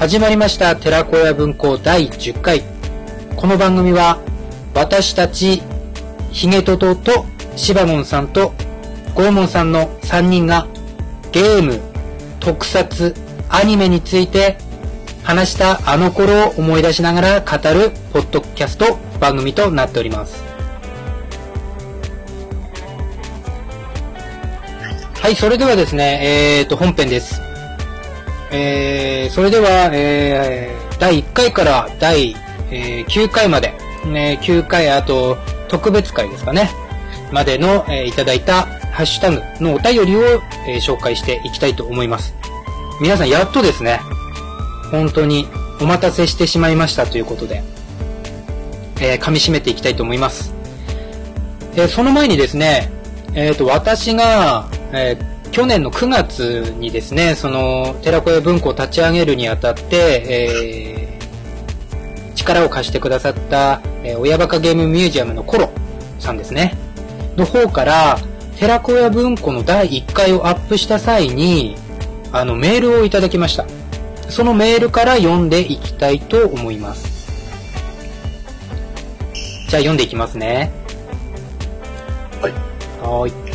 始まりました寺子屋文庫第10回。この番組は私たちヒゲトトとシバモンさんとゴーモンさんの3人がゲーム、特撮、アニメについて話したあの頃を思い出しながら語るポッドキャスト番組となっております。はい、それではですね、えーと、本編です。えー、それでは、えー、第1回から第、えー9回まで、ね、9回あと特別回ですかね、までの、えーいただいたハッシュタグのお便りを、えー紹介していきたいと思います。皆さんやっとですね、本当にお待たせしてしまいましたということで、えー噛み締めていきたいと思います。えーその前にですね、えっ、と、私が、えー去年の9月にですね、その、寺子屋文庫を立ち上げるにあたって、えー力を貸してくださった、えー親バカゲームミュージアムのコロさんですね、の方から、寺子屋文庫の第1回をアップした際に、あの、メールをいただきました。そのメールから読んでいきたいと思います。じゃあ読んでいきますね。はい。はーい。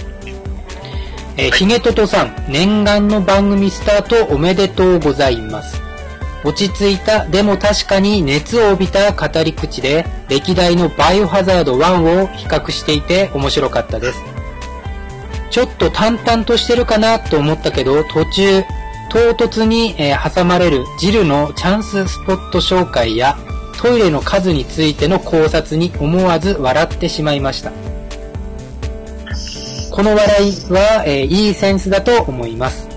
えー、ひげととさん、念願の番組スタートおめでとうございます。落ち着いた、でも確かに熱を帯びた語り口で、歴代のバイオハザード1を比較していて面白かったです。ちょっと淡々としてるかなと思ったけど、途中、唐突に、え挟まれるジルのチャンススポット紹介や、トイレの数についての考察に思わず笑ってしまいました。この笑いは、えーいいセンスだと思います。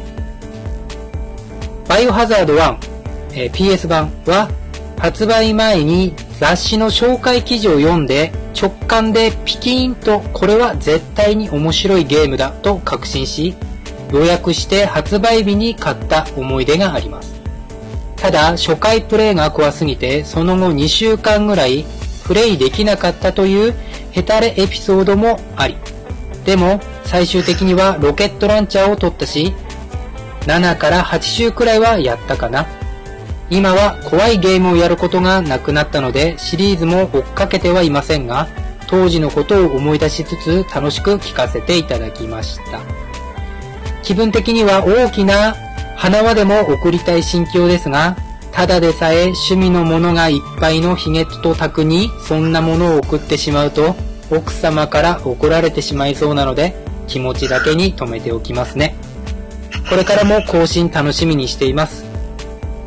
バイオハザード1、えー PS 版は発売前に雑誌の紹介記事を読んで直感でピキーンとこれは絶対に面白いゲームだと確信し予約して発売日に買った思い出があります。ただ初回プレイが怖すぎてその後2週間ぐらいプレイできなかったというヘタレエピソードもありでも最終的にはロケットランチャーを取ったし7から8週くらいはやったかな。今は怖いゲームをやることがなくなったのでシリーズも追っかけてはいませんが当時のことを思い出しつつ楽しく聞かせていただきました。気分的には大きな花輪でも送りたい心境ですがただでさえ趣味のものがいっぱいのヒゲとタクにそんなものを送ってしまうと奥様から怒られてしまいそうなので気持ちだけに留めておきますねこれからも更新楽しみにしています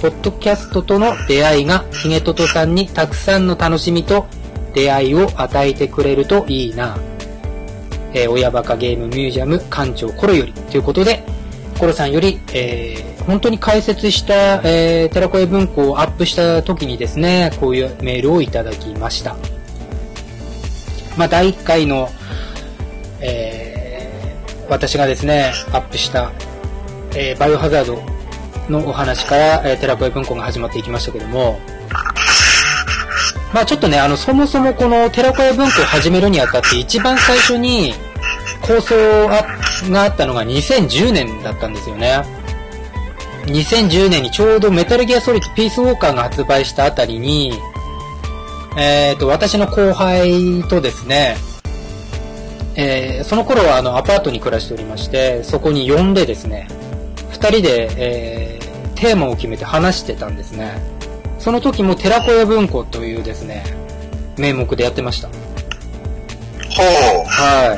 ポッドキャストとの出会いがヒゲトトさんにたくさんの楽しみと出会いを与えてくれるといいな。えー親バカゲームミュージアム館長コロよりということで、コロさんより、えー本当に解説した、えー、寺子屋文庫をアップした時にですね、こういうメールをいただきました。まあ、第1回の、えー私がですね、アップした、えーバイオハザードのお話から、えー、テラコエ文庫が始まっていきましたけども、まあちょっとね、あの、そもそもこのテラコエ文庫を始めるにあたって一番最初に構想があったのが2010年だったんですよね。2010年にちょうどメタルギアソリッドピースウォーカーが発売したあたりに、えっ、と、私の後輩とですね、えーその頃はあのアパートに暮らしておりまして、そこに呼んでですね、二人で、えーテーマを決めて話してたんですね。その時も寺子屋文庫というですね、名目でやってました。ほは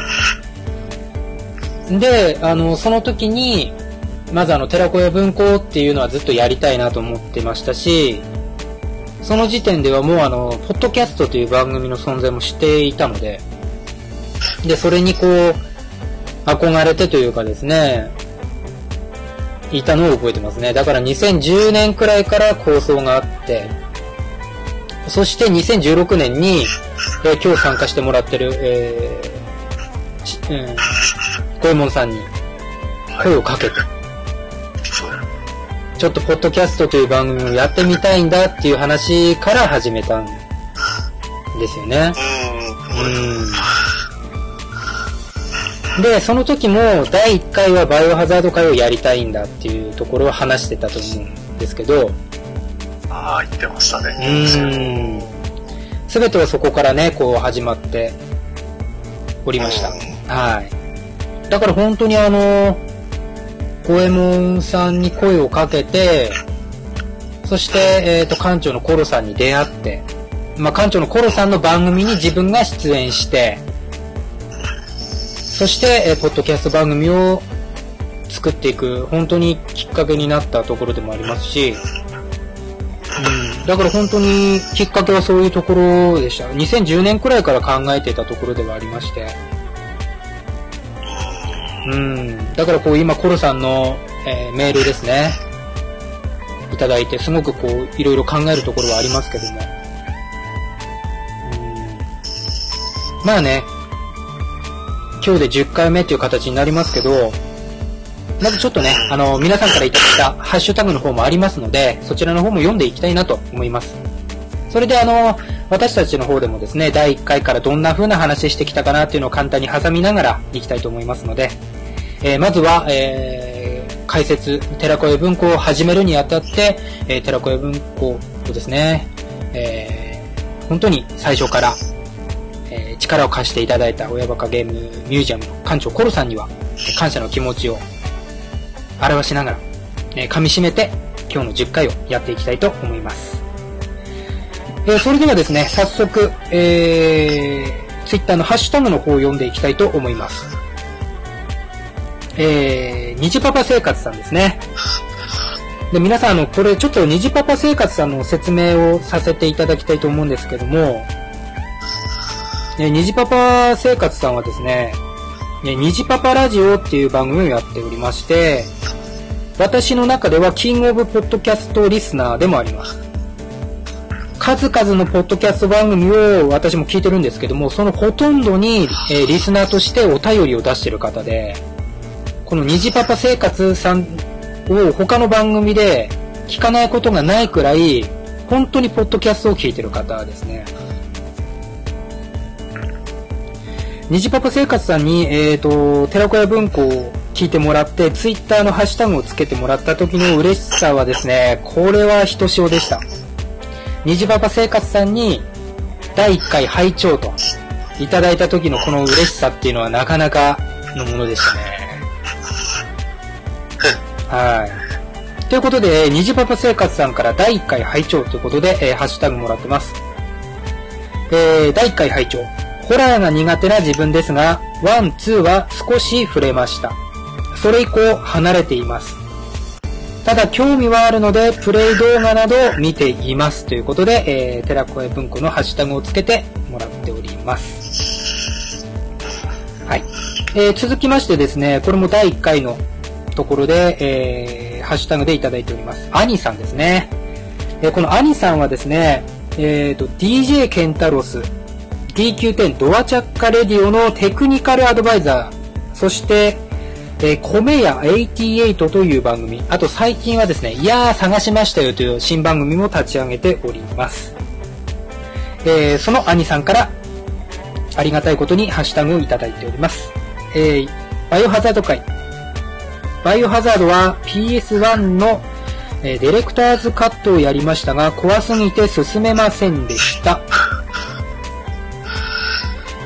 い。で、あの、その時に、まずあの、寺子屋文庫っていうのはずっとやりたいなと思ってましたし、その時点ではもうあの、ポッドキャストという番組の存在もしていたので、で、それにこう、憧れてというかですね、いたのを覚えてますね。だから2010年くらいから構想があって、そして2016年に、えー今日参加してもらってる、えーうん、ゴエモンさんに声をかけて、ちょっとポッドキャストという番組をやってみたいんだっていう話から始めたんですよね。うーん。うん。で、その時も第1回はバイオハザード会をやりたいんだっていうところを話してたと思うんですけど、ああ、言ってましたうね。ーん。すべてはそこからね、こう始まっておりました。はい。だから本当にあの、五右衛門さんに声をかけて、そして、えっ、と、館長のコロさんに出会って、まあ、館長のコロさんの番組に自分が出演して、そして、えーポッドキャスト番組を作っていく、本当にきっかけになったところでもありますし、うん、だから本当にきっかけはそういうところでした。2010年くらいから考えていたところではありまして、うん、だからこう今コロさんの、えーメールですね、いただいて、すごくこういろいろ考えるところはありますけども、うん、まあね、今日で10回目っていう形になりますけど、まずちょっとね、あの、皆さんからいただいたハッシュタグの方もありますので、そちらの方も読んでいきたいなと思います。それであの、私たちの方でもですね、第1回からどんな風な話してきたかなっていうのを簡単に挟みながらいきたいと思いますので、えーまずは、えー解説、寺子屋文庫を始めるにあたって、えー寺子屋文庫をですね、えー本当に最初から、えー力を貸していただいた親バカゲームミュージアムの館長コロさんには、感謝の気持ちを表しながら、えー噛み締めて今日の10回をやっていきたいと思います。えーそれではですね、早速、えー、ツイッターのハッシュタグの方を読んでいきたいと思います。えー、にじパパ生活さんですね。で、皆さん、あの、これちょっとにじパパ生活さんの説明をさせていただきたいと思うんですけども、えー、にじパパ生活さんはですね、ねにじパパラジオっていう番組をやっておりまして、私の中ではキングオブポッドキャストリスナーでもあります。数々のポッドキャスト番組を私も聞いてるんですけども、そのほとんどに、えリスナーとしてお便りを出してる方で、この虹パパ生活さんを他の番組で聞かないことがないくらい、本当にポッドキャストを聞いてる方ですね。虹パパ生活さんに、えっ、と、寺子屋文庫を聞いてもらって、ツイッターのハッシュタグをつけてもらった時の嬉しさはですね、これはひとしおでした。虹パパ生活さんに、第1回拝聴と、いただいた時のこの嬉しさっていうのはなかなかのものでしたね。はい。ということで、虹パパ生活さんから第1回拝聴ということで、えーハッシュタグもらってます。えー、第1回拝聴ホラーが苦手な自分ですが、 one、two は少し触れました。それ以降、離れています。ただ、興味はあるので、プレイ動画などを見ています。ということで、えー、寺子屋文庫のハッシュタグをつけてもらっております。はい。えー、続きましてですね、これも第1回のところで、えー、ハッシュタグでいただいております。アニさんですね。えーこのアニさんはですね、えーと、DJ ケンタロス、DQ10 ドアチャッカレディオのテクニカルアドバイザー、そして、えー、米屋88という番組、あと最近はですね、いやー探しましたよという新番組も立ち上げております。えーその兄さんから、ありがたいことにハッシュタグをいただいております。えーバイオハザード会。バイオハザードは PS1 の、ディレクターズカットをやりましたが、怖すぎて進めませんでした。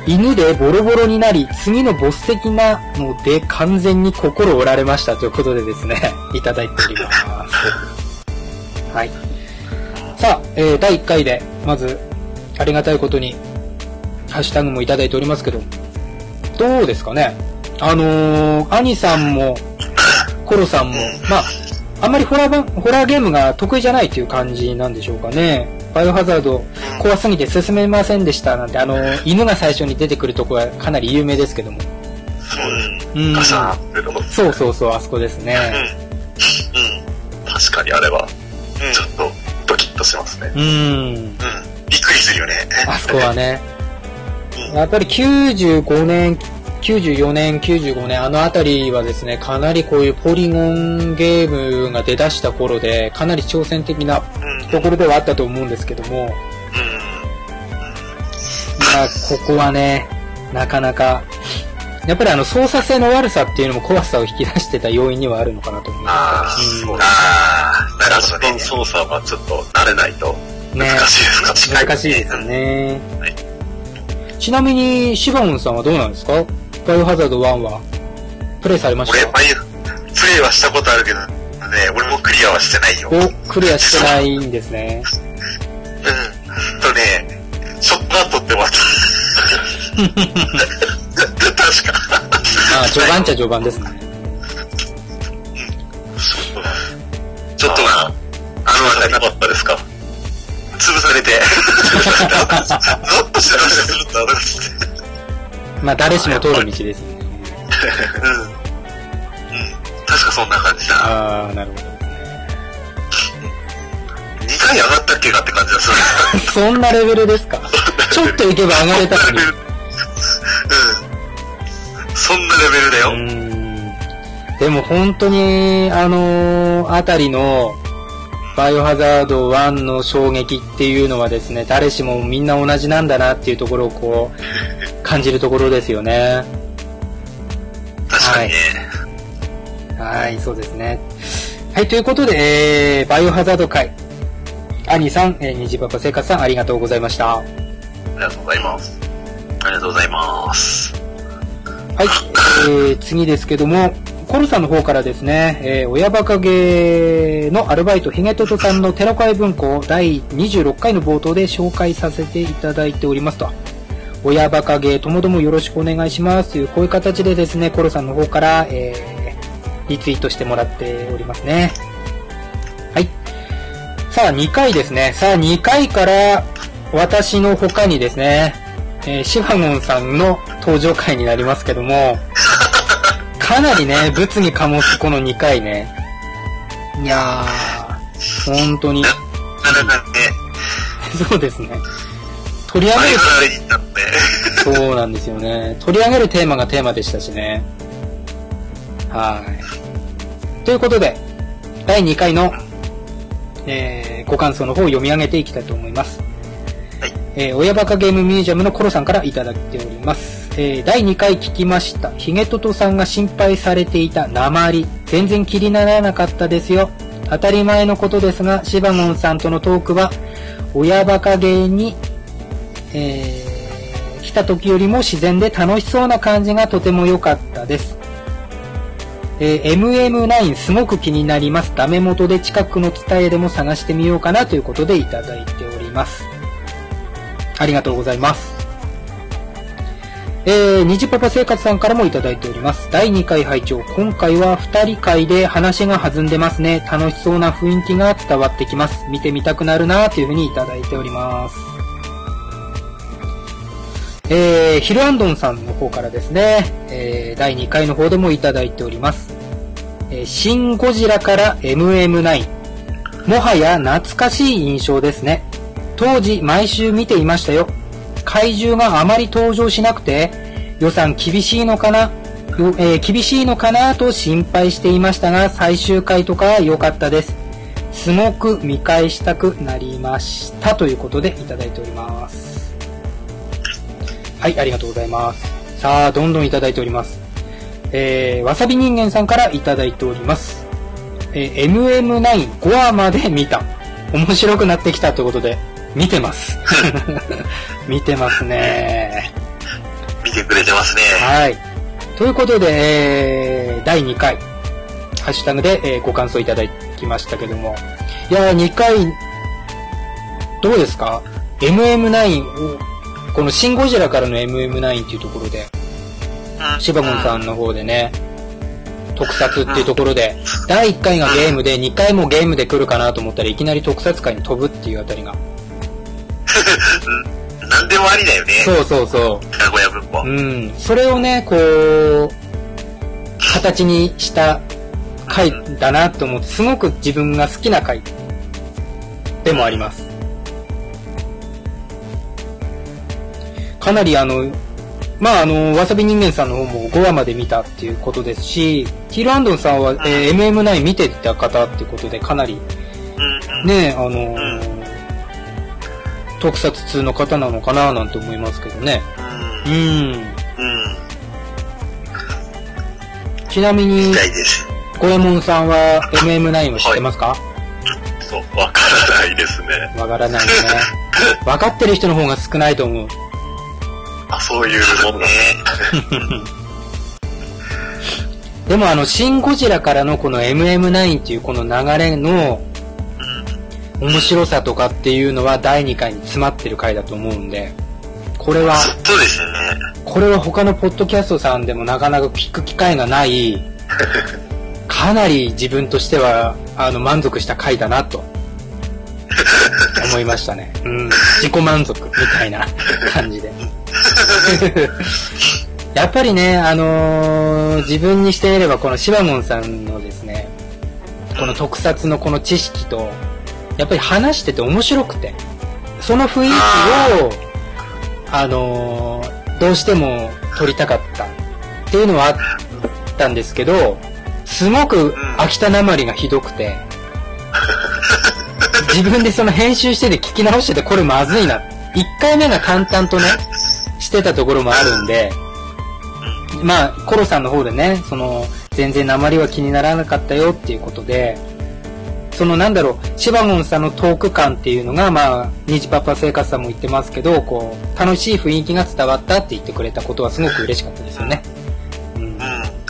犬でボロボロになり、次のボス的なので完全に心折られましたということでですね、いただいております。はい。さあ、えー第1回で、まず、ありがたいことに、ハッシュタグもいただいておりますけど、どうですかね？あのー、兄さんも、コロさんも、まあ、あんまりホラーばホラーゲームが得意じゃないっていう感じなんでしょうかね。バイオハザード怖すぎて進めませんでしたなんて、あの、犬が最初に出てくるとこはかなり有名ですけども。うん。うん。ガサーってとこ。そうそうそう、あそこですうん。ね。うん。確かにあれは、ちょっとドキッとしますね。うん。うん。びっくりするよね。あそこはね。うん。やっぱり95年、94年、95年、あのあたりはですね、かなりこういうポリゴンゲームが出だした頃で、かなり挑戦的なうん。ところではあったと思うんですけども、うん。まあ、ここはね、なかなかやっぱりあの操作性の悪さっていうのも怖さを引き出してた要因にはあるのかなと思いああ、ますそうああ、なるほどね。操作はちょっと慣れないとね難しいですか、確かに難しいですよ。ねはい。ちなみに、シバモンさんはどうなんですか？バイオハザード1は、プレイされまし俺、たバイオ、プレイはしたことあるけど、ね、俺もクリアはしてないよ。クリアしてないんですね。とね、ショットガン取って終わった。確か。まあ、序盤っちゃ序盤ですね。ちょっとな、あのあなかったですか？潰されて。ゾッとしてましたよ、ずっとまあ、誰しも通る道ですよね。うん。うん。確かそんな感じだ。ああ、なるほど。2回上がったっけかって感じだ、それ。そんなレベルですか？ちょっと行けば上がれたのに。うん。そんなレベルだよ。うーんでも本当に、あのーあたりの、バイオハザード1の衝撃っていうのはですね、誰しもみんな同じなんだなっていうところをこう、感じるところですよね。確かにね。はい、そうですね。はい、ということで、えー、バイオハザード会、兄さん、えー、虹パパ生活さん、ありがとうございました。はありがとうございます。ありがとうございます。い、えー、次ですけども、コルさんの方からですね、えー、親バカゲーのアルバイト、ヒゲトトさんの寺会文庫第26回の冒頭で紹介させていただいておりますと。親バカゲーともどもよろしくお願いしますという、こういう形でですね、コルさんの方から、えー、リツイートしてもらっておりますね。はい。さあ、2回ですね。さあ、2回から、私の他にですね、えーシファゴンさんの登場回になりますけども、かなりね、物議かもつこの2回ね。いやー、本当に、そうですね。取り上げる。そうなんですよね。取り上げるテーマがテーマでしたしね。はい。ということで、第2回の、えー、ご感想の方を読み上げていきたいと思います。はい。えー、親バカゲームミュージアムのコロさんからいただいております。えー、第2回聞きました。ヒゲトトさんが心配されていた鉛。全然気にならなかったですよ。当たり前のことですが、シバモンさんとのトークは、親バカゲーにえー来た時よりも自然で楽しそうな感じがとても良かったです。えー MM9 すごく気になります。ダメ元で近くの伝えでも探してみようかなということでいただいております。ありがとうございます。えー、にじパパ生活さんからもいただいております。第2回拝聴今回は2人会で話が弾んでますね。楽しそうな雰囲気が伝わってきます。見てみたくなるなというふうにいただいております。えー、ヒルアンドンさんの方からですね、えー、第2回の方でもいただいております。えー、シン・ゴジラから MM9。もはや懐かしい印象ですね。当時毎週見ていましたよ。怪獣があまり登場しなくて、予算厳しいのかな、えー厳しいのかなと心配していましたが、最終回とかは良かったです。すごく見返したくなりました。ということでいただいております。はい、ありがとうございます。さあ、どんどんいただいております。えー、わさび人間さんからいただいております。えー、MM95 話まで見た。面白くなってきたということで、見てます。見てますね。見てくれてますね。はい。ということで、えー、第2回、ハッシュタグで、えーご感想いただきましたけども。いやー、2回、どうですか ?MM9 を、このシン・ゴジラからの MM9 っていうところで、うんシバゴンさんの方でね、特撮っていうところで、第1回がゲームで、2回もゲームで来るかなと思ったらいきなり特撮界に飛ぶっていうあたりが。うんなんでもありだよね。そうそうそう。名古屋文庫。うん、それをね、こう、形にした回だなと思って、すごく自分が好きな回でもあります。かなりあの、まああの、わさび人間さんの方も5話まで見たっていうことですし、ヒールアンドンさんは、えー MM9 見てた方ってことで、かなり。ね、あのー特撮通の方なのかななんて思いますけどね。うん。ちなみに。ゴエモンさんは MM9 を知ってますか？そう、わからないですね。わ、からないよね。わかってる人の方が少ないと思う。あ、そういうもんだね。でもあの、シン・ゴジラからのこの MM9 っていうこの流れの面白さとかっていうのは第2回に詰まってる回だと思うんで、これは、そうですね。これは他のポッドキャストさんでもなかなか聞く機会がない、かなり自分としては、あの、満足した回だなと、思いましたね。うん。自己満足みたいな感じで。やっぱりね、あのー自分にしてみればこのシバモンさんのですね、この特撮のこの知識と、やっぱり話してて面白くて、その雰囲気を、あのーどうしても撮りたかったっていうのはあったんですけど、すごく秋田なまりがひどくて、自分でその編集してて聞き直しててこれまずいな。1回目が淡々とね、してたところもあるんで、まあ、コロさんの方でね、その、全然鉛は気にならなかったよっていうことで、そのなんだろう、シバゴンさんのトーク感っていうのが、まあ、ニジパパ生活さんも言ってますけど、こう、楽しい雰囲気が伝わったって言ってくれたことはすごく嬉しかったですよね。うん。うん。で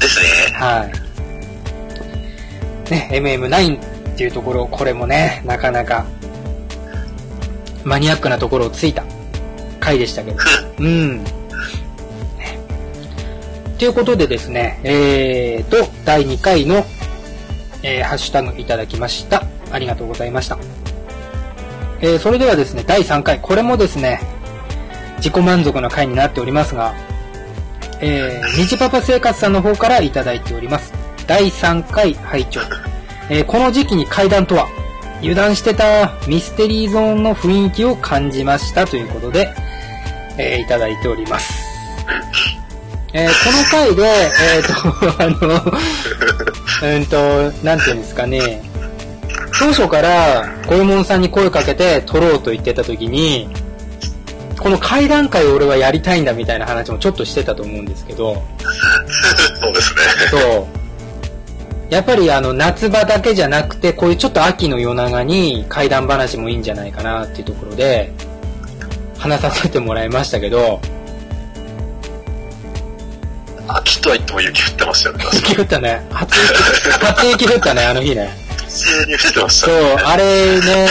すね。はい。ね、MM9 っていうところ、これもね、なかなか、マニアックなところをついた回でしたけど。うん。ということでですね、えーと、第2回の、えーハッシュタグいただきました。ありがとうございました。えーそれではですね、第3回、これもですね、自己満足な回になっておりますが、えー、虹パパ生活さんの方からいただいております。第3回拝聴えーこの時期に階段とは、油断してたミステリーゾーンの雰囲気を感じましたということで、えーいただいております。えーこの回で、えっ、と、あの、うんと、なんていうんですかね、当初から、ゴエモンさんに声かけて撮ろうと言ってた時に、この階段階を俺はやりたいんだみたいな話もちょっとしてたと思うんですけど、そうですね。そう。やっぱりあの夏場だけじゃなくて、こういうちょっと秋の夜長に怪談話もいいんじゃないかなっていうところで、話させてもらいましたけど、秋とは言っても雪降ってましたよね。雪降ったね。初雪、初雪降ったね、あの日ね。普通に降ってましたそうね。、あれね、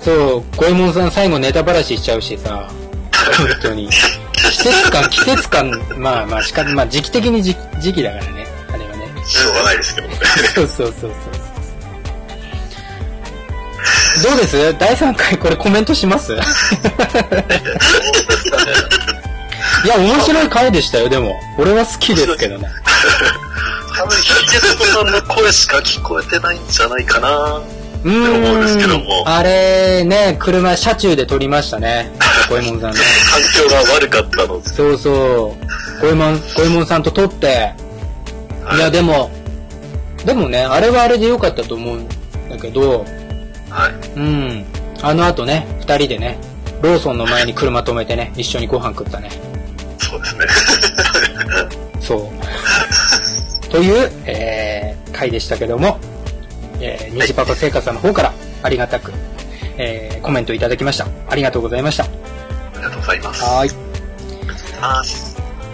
そう、ゴエモンさん最後ネタばらししちゃうしさ、本当に。季節感、季節感、まあまあ仕方、まあ時期的に時時期だからね、あれはね。しょうがないですけどね。そうそうそうそう。どうです？第3回これコメントします？いや、面白い回でしたよ、でも。俺は好きですけどね。多分、ヒゲトコさんの声しか聞こえてないんじゃないかな。う思うんですけども。あれね、車、車中で撮りましたね。ゴエモンさんね。環境が悪かったので。そうそう。ゴエモン、ゴエモンさんと撮って。いや、でも、でもね、あれはあれで良かったと思うんだけど、はい。うん。あの後ね、二人でね、ローソンの前に車止めてね、一緒にご飯食ったね。そうですね。そう。という、えー、回でしたけども、えー、虹パパ生活さんの方からありがたく、えー、コメントいただきました。ありがとうございました。ありがとうございます。はーい。あ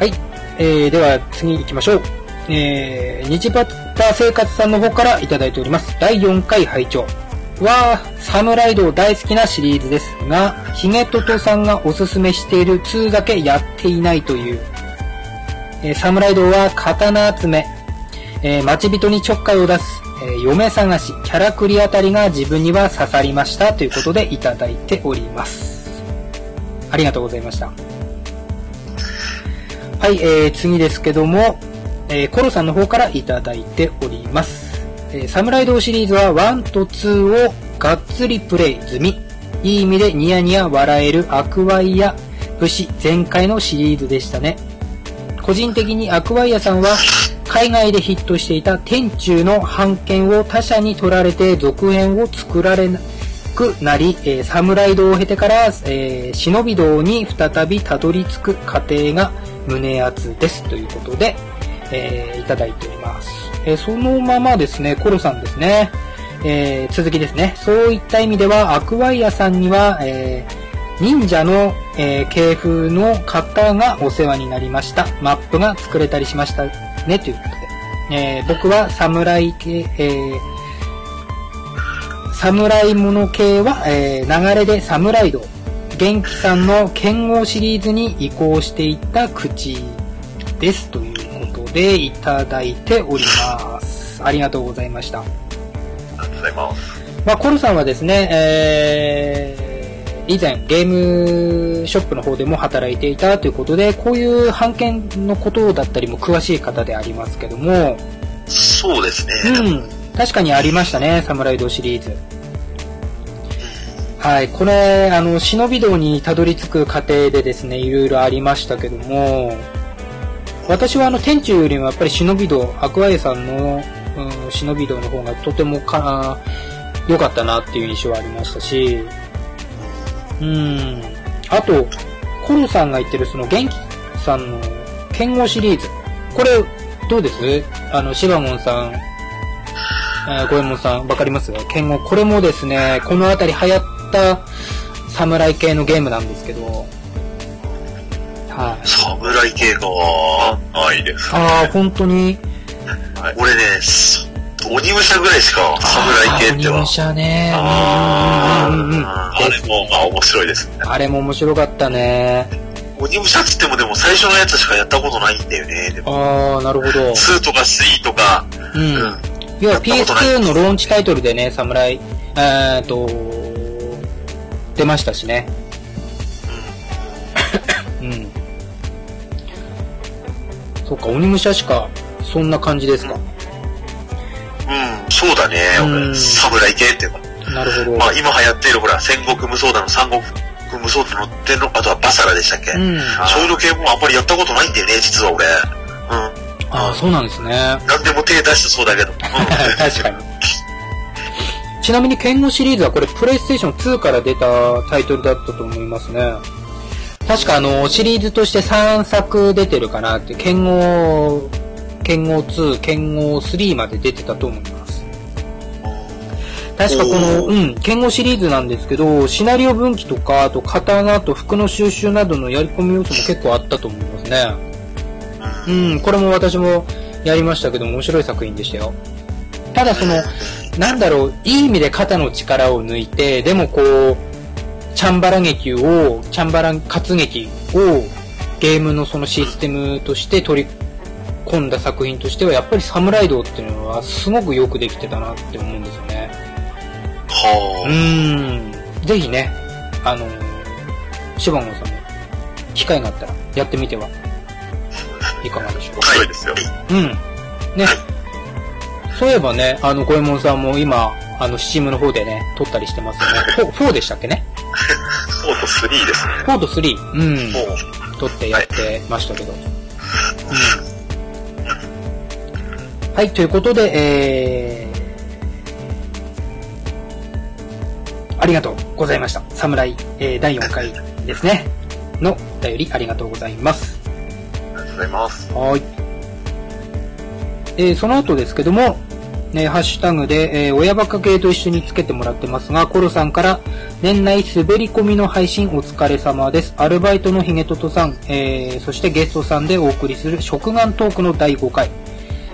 はい。えー、では次行きましょう。えー、日パタ生活さんの方からいただいております。第4回拝聴は、サムライド大好きなシリーズですが、ヒゲトトさんがおすすめしている2だけやっていないという。えーサムライドは刀集め、えー待ち人にちょっかいを出す、えー嫁探し、キャラクリあたりが自分には刺さりましたということでいただいております。ありがとうございました。はい、えー、次ですけども、えー、コロさんの方からいただいております。えー、サムライドシリーズは1と2をがっつりプレイ済み。いい意味でニヤニヤ笑えるアクワイア武士全開のシリーズでしたね。個人的にアクワイアさんは海外でヒットしていた天中の版権を他社に取られて続編を作られなくなり、えーサムライドを経てから、えー忍び道に再びたどり着く過程が胸熱ですということで、えー、いただいております。え、そのままですね、コロさんですね。え、続きですね。そういった意味では、アクワイアさんには、え、忍者の、え、系風の方がお世話になりました。マップが作れたりしましたね、ということで。え、僕は侍系、えー、侍物系は、えー、流れで侍道。元気さんの剣豪シリーズに移行していった口です。というで、いただいております。ありがとうございました。ありがとうございます。まあ、コルさんはですね、えー、以前ゲームショップの方でも働いていたということで、こういう版権のことだったりも詳しい方でありますけども、そうですね。うん、確かにありましたね、サムライドシリーズ。はい、これ、あの、忍び道にたどり着く過程でですね、いろいろありましたけども、私はあの、天中よりもやっぱり忍び道、アクアエさんの、うん、忍び道の方がとてもか、良かったなっていう印象はありましたし、うん、あと、コロさんが言ってるその元気さんの剣豪シリーズ、これ、どうです？あの、シバモンさん、えー、ゴエモンさん、わかります？剣豪。これもですね、このあたり流行った侍系のゲームなんですけど、はい。侍系がないです、ね。ああ、本当に？はい、俺ね、鬼武者ぐらいしか侍系っては。鬼武者ね。あうんうんうんうん。あれもまあ面白いですね。あれも面白かったね。鬼武者っつってもでも最初のやつしかやったことないんだよね。ああ、なるほど。2とか3とか。うん。うん、要は PS2 のローンチタイトルでね、侍、えっと、出ましたしね。そっか、鬼武者しか、そんな感じですか。うん、そうだね。俺、侍系っていうか。なるほど。まあ今流行っているほら、戦国無双だの、三国無双だのっての、あとはバサラでしたっけ？うん。そういうの系もあんまりやったことないんだよね、実は俺。うん。ああ、そうなんですね。何でも手出してそうだけど。うん、確かに。ちなみに、剣豪シリーズはこれ、プレイステーション2から出たタイトルだったと思いますね。確かあの、シリーズとして3作出てるかなって、剣豪、剣豪2、剣豪3まで出てたと思います。確かこの、うん、剣豪シリーズなんですけど、シナリオ分岐とか、あと刀と服の収集などのやり込み要素も結構あったと思いますね。うん、これも私もやりましたけど、面白い作品でしたよ。ただその、なんだろう、いい意味で肩の力を抜いて、でもこう、チャンバラ劇を、チャンバラ活劇をゲームのそのシステムとして取り込んだ作品としては、やっぱりサムライドっていうのはすごくよくできてたなって思うんですよね。はあ。うん。ぜひね、あの、シバゴンさんも、機会があったらやってみては いかがでしょうか。はいですよ。うん。ね。そういえばね、あの、ゴエモンさんも今、あの、スチームの方でね、撮ったりしてますよね。4でしたっけね？4と3ですね。4と3。うん。撮ってやってましたけど。はい、うん。はい、ということで、えー、ありがとうございました。侍、えー、第4回ですね。のお便りありがとうございます。ありがとうございます。はい。えー、その後ですけども、ね、ハッシュタグで、えー、親バカ系と一緒につけてもらってますが、コロさんから、年内滑り込みの配信お疲れ様です。アルバイトのヒゲトトさん、えー、そしてゲストさんでお送りする食玩トークの第5回、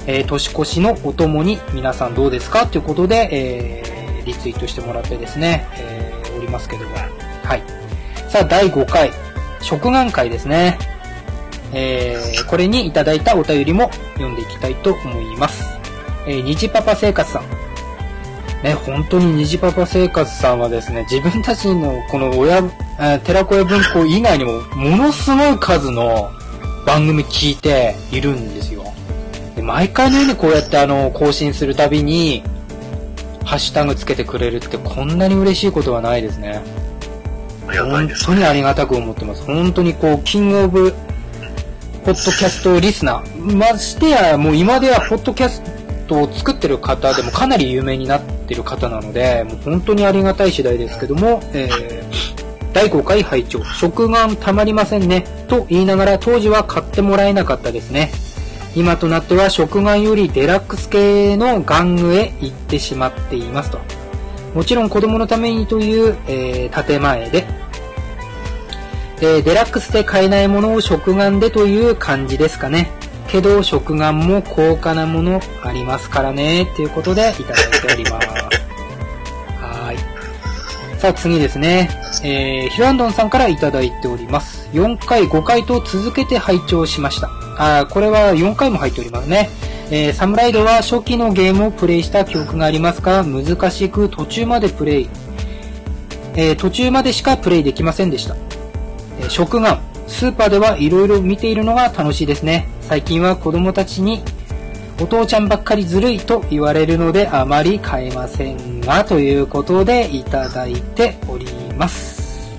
え、年越しのお供に皆さんどうですか？ということで、え、リツイートしてもらってですね、え、おりますけども、はい。さあ、第5回、食玩会ですね。えー、これにいただいたお便りも読んでいきたいと思います。えー、虹パパ生活さん。ね、本当に虹パパ生活さんはですね、自分たちのこの親、えー、寺子屋文庫以外にも、ものすごい数の番組聞いているんですよ。で毎回のようにこうやってあの、更新するたびに、ハッシュタグつけてくれるってこんなに嬉しいことはないですね。本当にありがたく思ってます。本当にこう、キングオブ、ポッドキャストリスナー。ましてや、もう今ではポッドキャストを作ってる方でもかなり有名になってる方なので、もう本当にありがたい次第ですけども、えー、第5回拝聴食玩たまりませんね、と言いながら当時は買ってもらえなかったですね。今となっては食玩よりデラックス系の玩具へ行ってしまっていますと。もちろん子供のためにという、えー、建前で、えー、デラックスで買えないものを食玩でという感じですかね。けど食玩も高価なものありますからね、ということでいただいております。はい。さあ次ですね。えー、ヒロアンドンさんからいただいております。4回、5回と続けて拝聴しました。あこれは4回も入っておりますね。えー、サムライドは初期のゲームをプレイした記憶がありますが、難しく途中までプレイ、えー、途中までしかプレイできませんでした。えー、食玩、スーパーではいろいろ見ているのが楽しいですね。最近は子供たちにお父ちゃんばっかりずるいと言われるのであまり買えませんが、ということでいただいております。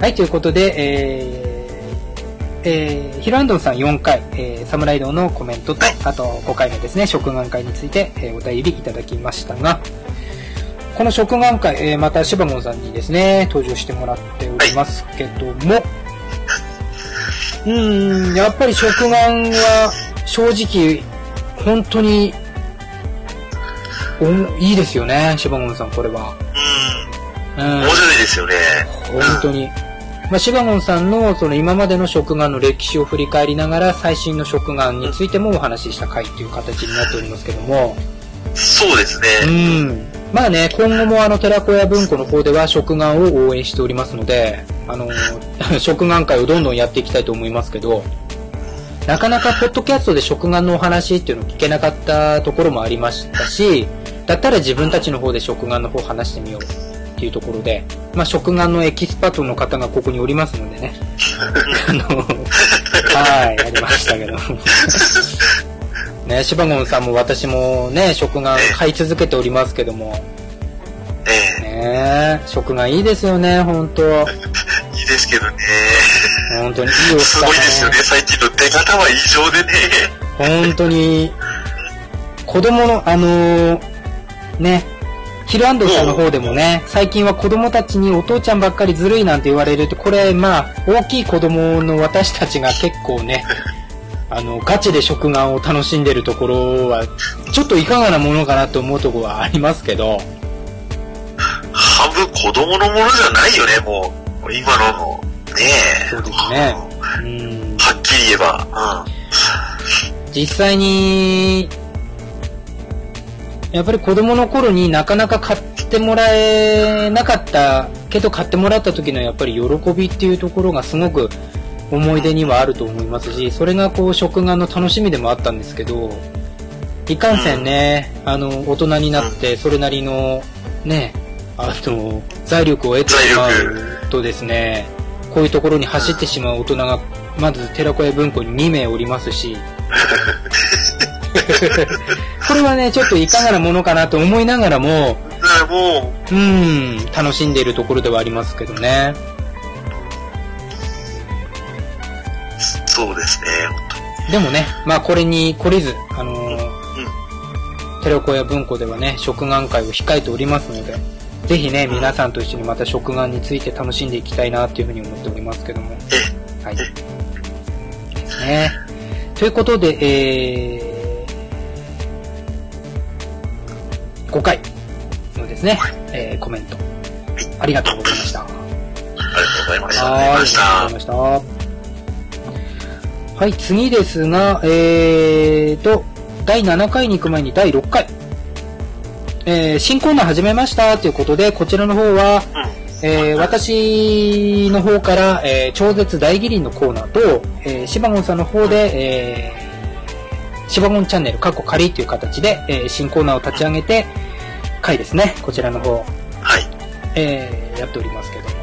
はい、ということで、えー、えー、ヒロアンドンさん4回、えー、サムライドのコメントと、あと5回目ですね、食玩会について、えー、お便りいただきましたが、この食玩会、えー、またシバゴンさんにですね、登場してもらっておりますけども、うん、やっぱり食玩は正直、本当に、おいいですよね、シバゴンさん、これは。うん。うん、面白いですよね。本当に。まあ、シバゴンさんのその今までの食玩の歴史を振り返りながら最新の食玩についてもお話しした回という形になっておりますけども。そうですね。うん。まあね、今後もあの、寺子屋文庫の方では食玩を応援しておりますので、あの、食玩会をどんどんやっていきたいと思いますけど、なかなかポッドキャストで食玩のお話っていうのを聞けなかったところもありましたし、だったら自分たちの方で食玩の方話してみようっていうところで、まあ食玩のエキスパートの方がここにおりますのでね。あの、はい、やりましたけど。ね、シバゴンさんも私もね、食玩買い続けておりますけども。ええ。ね食玩いいですよね、ほんと。いいですけどね。本当にいいおね、すごいですよね、最近の出方は異常でね。本当に、子供の、あのー、ね、ヒルアンドさんの方でもね、最近は子供たちにお父ちゃんばっかりずるいなんて言われると、これ、まあ、大きい子供の私たちが結構ね、あの、ガチで食玩を楽しんでるところは、ちょっといかがなものかなと思うところはありますけど。半分子供のものじゃないよね、もう。今の、ねえ。そうですね。うん。はっきり言えば。うん。実際に、やっぱり子供の頃になかなか買ってもらえなかったけど買ってもらった時のやっぱり喜びっていうところがすごく思い出にはあると思いますし、それがこう食玩の楽しみでもあったんですけど、いかんせんね、あの、大人になってそれなりの、ね、あの、財力を得てしまうとですね、こういうところに走ってしまう大人が、まず寺子屋文庫に2名おりますし、これはね、ちょっといかがなものかなと思いながらも、もう、うん、楽しんでいるところではありますけどね。ですね、でもね、まあこれに懲りず、あのー、うん、テレコや文庫ではね、食玩会を控えておりますので、ぜひね、皆さんと一緒にまた食玩について楽しんでいきたいなっていうふうに思っておりますけども。はい。ね。ということで、えー、5回のですね、えー、コメント、ありがとうございました。ありがとうございました。ありがとうございました。はい、次ですが、えーと、第7回に行く前に第6回。えー、新コーナー始めましたということで、こちらの方は、えー、私の方から、えー、超絶大義林のコーナーと、えー、シバゴンさんの方で、えー、シバゴンチャンネル、過去仮という形で、えー、新コーナーを立ち上げて、回ですね、こちらの方、はい。えー、やっておりますけども。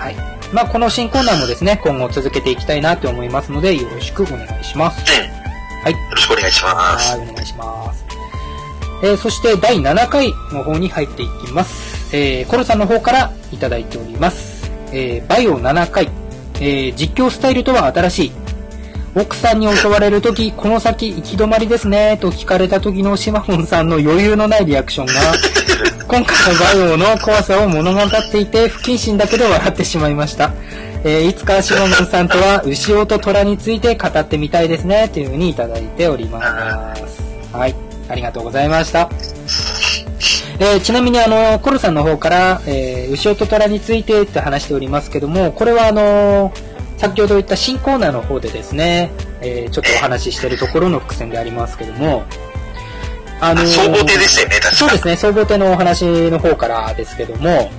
はい。まあ、この新コーナーもですね、今後続けていきたいなと思いますので、よろしくお願いします。はい。よろしくお願いします。はい、お願いします。えー、そして第7回の方に入っていきます。えー、コロさんの方からいただいております。えー、バイオ7回、えー、実況スタイルとは新しい。奥さんに襲われるとき、この先行き止まりですね、と聞かれた時のシマホンさんの余裕のないリアクションが、今回のバイオの怖さを物語っていて、不謹慎だけど笑ってしまいました。えーいつかシモンさんとは牛尾と虎について語ってみたいですね、というふうにいただいております。はい。ありがとうございました。えーちなみにあの、コルさんの方から、えー、牛尾と虎についてって話しておりますけども、これはあの先ほど言った新コーナーの方でですね、えーちょっとお話ししてるところの伏線でありますけども、あのー総合艇でしたよね、確かそうですね、総合艇のお話の方からですけども、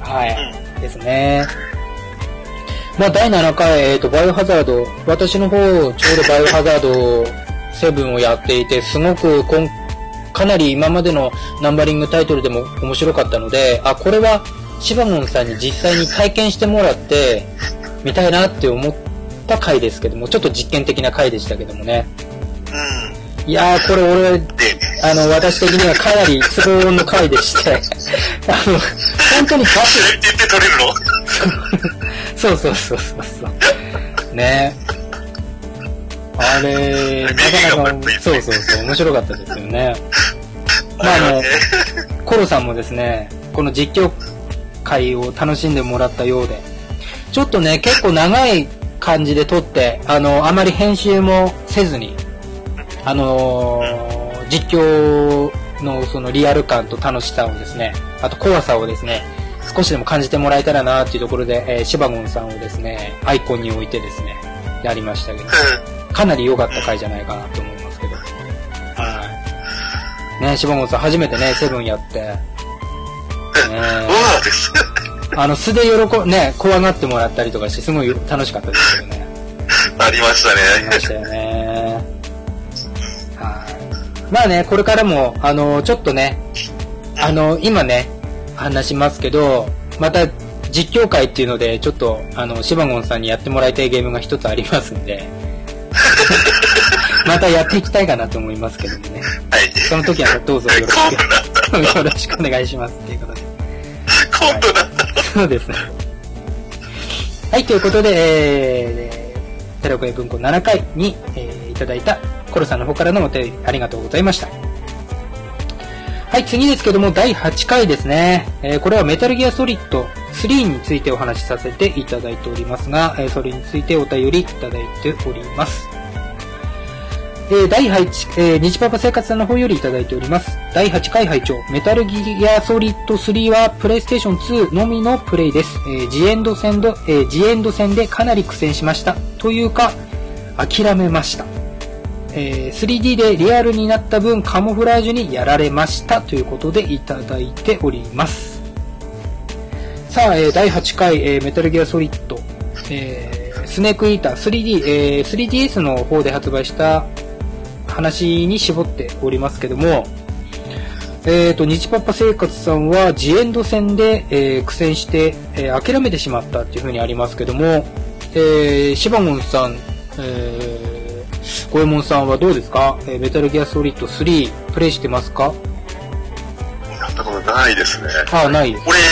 はい、ですね。まあ、第7回、えっ、と、バイオハザード、私の方、ちょうどバイオハザード7をやっていて、すごくこん、かなり今までのナンバリングタイトルでも面白かったので、あ、これは、シバモンさんに実際に体験してもらって、見たいなって思った回ですけども、ちょっと実験的な回でしたけどもね。うん。いやー、これ俺、で、あの、私的にはかなり都合の回でして、あの、本当にバス、って言って取れるの？そうそうそうそうそう。ねあれ、なかなか、そうそうそう、面白かったですよね。まああの、コロさんもですね、この実況会を楽しんでもらったようで、ちょっとね、結構長い感じで撮って、あの、あまり編集もせずに、あのー実況のそのリアル感と楽しさをですね、あと怖さをですね、少しでも感じてもらえたらなっていうところで、えーシバゴンさんをですね、アイコンに置いてですね、やりましたけど、かなり良かった回じゃないかなと思いますけど。はい。ね、シバゴンさん初めてね、セブンやって、ねそうなんです。あの、素で喜ん、ね、怖がってもらったりとかして、すごい楽しかったですけどね。ありましたありまね。したよね。はい。まあね、これからも、あの、ちょっとね、あの、今ね、話しますけど、また実況会っていうので、ちょっと、あの、シバゴンさんにやってもらいたいゲームが一つありますんで、またやっていきたいかなと思いますけどもね。はい。その時はどうぞよろし。く、よろしくお願いしますっていうことで。今度なった。そうです。はい、ということで、えー、テレコエ文庫7回に、えーいただいたコロさんの方からのお便りありがとうございました。はい、次ですけども、第8回ですね。えーこれはメタルギアソリッド3についてお話しさせていただいておりますが、えーそれについてお便りいただいております。えー第8、えー、日パパ生活さんの方よりいただいております。第8回拝聴メタルギアソリッド3はプレイステーション2のみのプレイです。えー、ジエンド戦で、えー、ジエンド戦でかなり苦戦しました。というか、諦めました。えー 3D でリアルになった分カモフラージュにやられましたということでいただいております。さあ、えー第8回、えーメタルギアソリッド、えースネークイーター 3D、えー 3DS の方で発売した話に絞っておりますけども、えー、と、日パパ生活さんは、ジエンド戦で、えー苦戦して、えー諦めてしまったっていう風にありますけども、えー、シバゴンさん、えー、ゴエモンさんはどうですか、えーメタルギアソリッド3、プレイしてますか？やったことないですね。あ、ない。俺ね、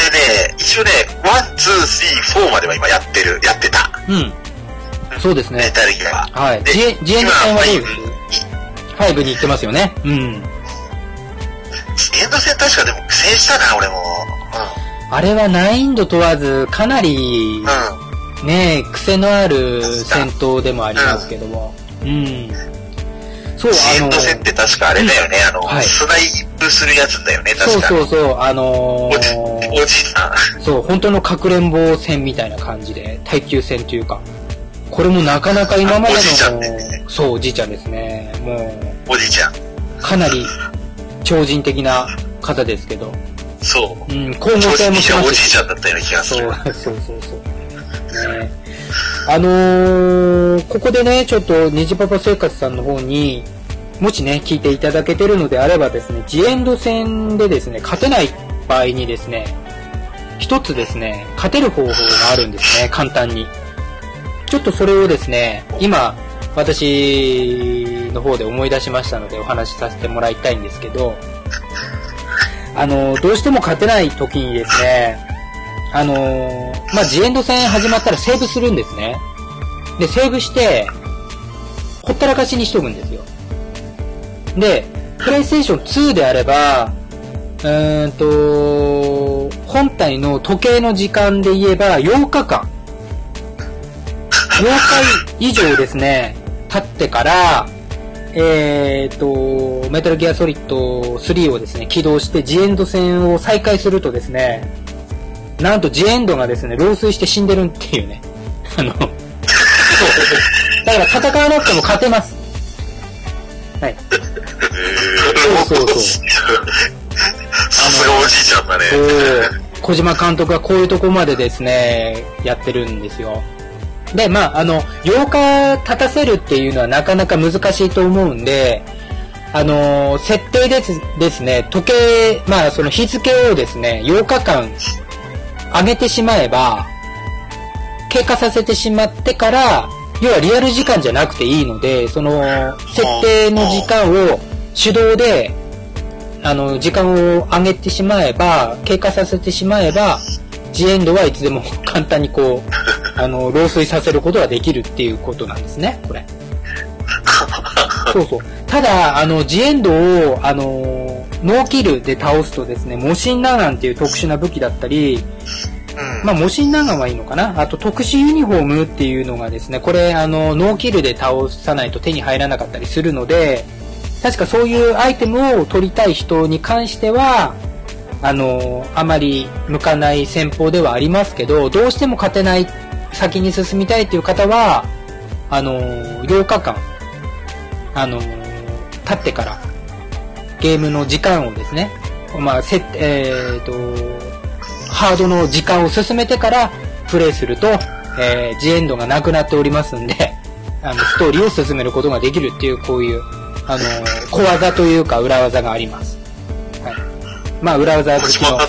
一応ね、1、2、3、4までは今やってる、やってた。うん。そうですねメ。タルギア。はい。でジエンド戦はどうです今 ?5 に行ってますよね。うん。エンド戦確かでも苦戦したな、俺も。あれは難易度問わず、かなり、うん。うん。ねえ、癖のある戦闘でもありますけども。うん。そう、あのエンド、戦って確かあれだよね、あの、はいスナイプするやつだよね、そう確か。そうそう、あのおじ、ーおじさん。そう、本当のかくれんぼ戦みたいな感じで、耐久戦というか、これもなかなか今までおじいちゃんねの、そう、おじいちゃんですね。もおじいちゃん。う、かなり超人的な方ですけど、そう。うん、交互正直に戦もしますおじいちゃんだったような気がすそうる。、そうそうそう。ねあのー、ここでね、ちょっと、ニジパパ生活さんの方に、もしね、聞いていただけてるのであればですね、ジエンド戦でですね、勝てない場合にですね、一つですね、勝てる方法があるんですね、簡単に。ちょっとそれをですね、今、私の方で思い出しましたのでお話しさせてもらいたいんですけど、あの、どうしても勝てない時にですね、あのまあ、ジエンド戦始まったらセーブするんですね。で、セーブして、ほったらかしにしとくんですよ。で、プレイステーション2であれば、うーんと、本体の時計の時間で言えば8日間日以上ですね、経ってから、えーと、メタルギアソリッド3をですね、起動してジエンド戦を再開するとですね、なんとジエンドがですね、老衰して死んでるっていうね。あの、そう。だから戦わなくても勝てます。はい。そうそうそうさすがおじいちゃんだね。小島監督はこういうとこまでですね、やってるんですよ。で、まあ、あの、8日立たせるっていうのはなかなか難しいと思うんで、あの、設定ですですね、時計、まあ、その日付をですね、8日間上げてしまえば、経過させてしまってから、要はリアル時間じゃなくていいので、その、設定の時間を手動で、あの、時間を上げてしまえば、経過させてしまえば、ジエンドはいつでも簡単にこう、あの、老衰させることができるっていうことなんですね、これ。そうそう。ただ、あの、ジエンドを、あの、ノーキルで倒すとですね、モシンナーガンっていう特殊な武器だったり、うん。まあ、モシンナーガンはいいのかな？あと、特殊ユニフォームっていうのがですね、これ、あの、ノーキルで倒さないと手に入らなかったりするので、確かそういうアイテムを取りたい人に関しては、あの、あまり向かない戦法ではありますけど、どうしても勝てない、先に進みたいっていう方は、あの、8日間、あの、経ってから、ゲームの時間をですね、まあ、せ、えーと、ハードの時間を進めてからプレイすると、えー、ジエンドがなくなっておりますんで、あの、ストーリーを進めることができるっていう、こういう、あの、小技というか裏技があります。はい。まあ、裏技好きの、こ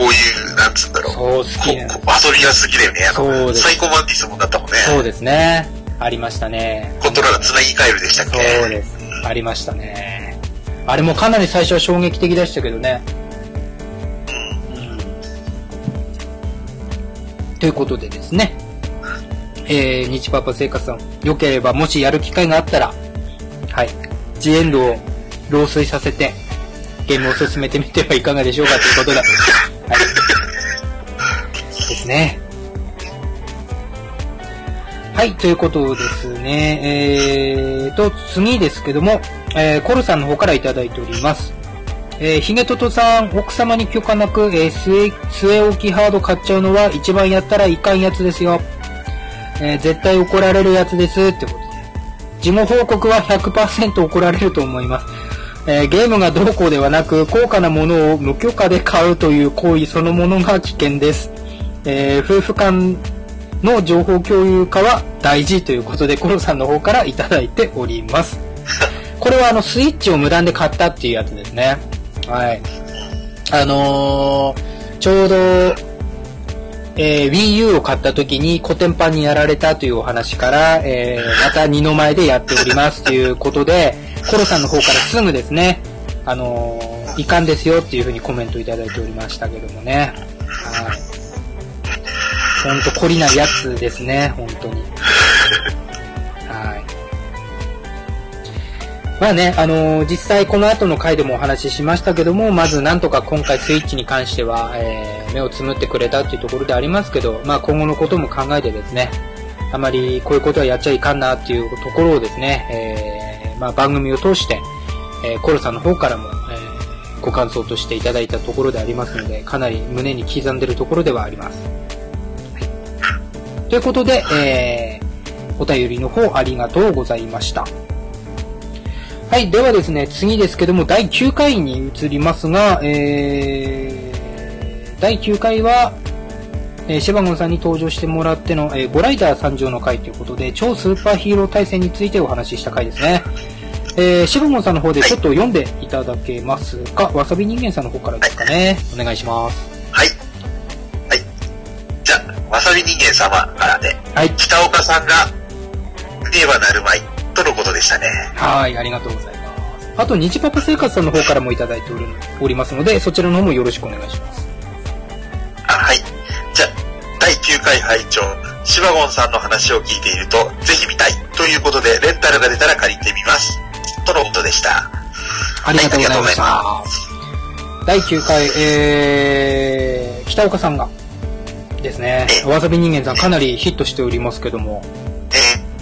ういう、なんつうんだろう。そう好き遊びやすぎだよね。そうですサイコマンティスもだったもんね。そうですね。ありましたね。コントローラー繋ぎ替えるでしたっけ？そうです。ありましたね。あれもかなり最初は衝撃的でしたけどね。ということでですね。えー、日パパ生活さん、良ければもしやる機会があったら、はい、ジエンドを老衰させて、ゲームを進めてみてはいかがでしょうかということで。はい。ですね。はい、ということですね。えーと、次ですけども、えー、コルさんの方からいただいております。えー、ヒゲトトさん、奥様に許可なく、えー、据え、置きハード買っちゃうのは一番やったらいかんやつですよ。えー、絶対怒られるやつです。ってことで。事後報告は100%怒られると思います。えー、ゲームがどうこうではなく、高価なものを無許可で買うという行為そのものが危険です。えー、夫婦間の情報共有化は大事ということで、コロさんの方からいただいております。これはあの、スイッチを無断で買ったっていうやつですね。はい。あのー、ちょうど、えー、Wii U を買った時にコテンパンにやられたというお話から、えー、また二の前でやっておりますということで、コロさんの方からすぐですね、あのー、遺憾ですよっていうふうにコメントいただいておりましたけどもね。はい。ほんと懲りないやつですね、本当に。はい。まあね、あのー実際この後の回でもお話ししましたけども、まずなんとか今回スイッチに関しては、えー目をつむってくれたっていうところでありますけど、まあ今後のことも考えてですね、あまりこういうことはやっちゃいかんなっていうところをですね、えーまあ番組を通して、えーコロさんの方からも、えーご感想としていただいたところでありますので、かなり胸に刻んでるところではあります。はい、ということで、えーお便りの方ありがとうございました。はい、ではですね、次ですけども、第9回に移りますが、えー、第9回は、えーシェバゴンさんに登場してもらっての、えーゴライダー参上の回ということで、超スーパーヒーロー対戦についてお話しした回ですね。えー、シェバゴンさんの方でちょっと読んでいただけますか、わさび人間さんの方からですかね。お願いします。ゃあ、わさび人間様からで、はい。北岡さんが、ではなるまい、とのことでしたね。はい、ありがとうございます。あと、日パパ生活さんの方からもいただいておるおりますので、そちらの方もよろしくお願いします。あ、はい。じゃあ、第9回拝聴シバゴンさんの話を聞いていると、ぜひ見たい。ということで、レンタルが出たら借りてみます。とのことでした。ありがとうございました。は第9回、えー、北岡さんが、ですね。わさび人間さんかなりヒットしておりますけども。え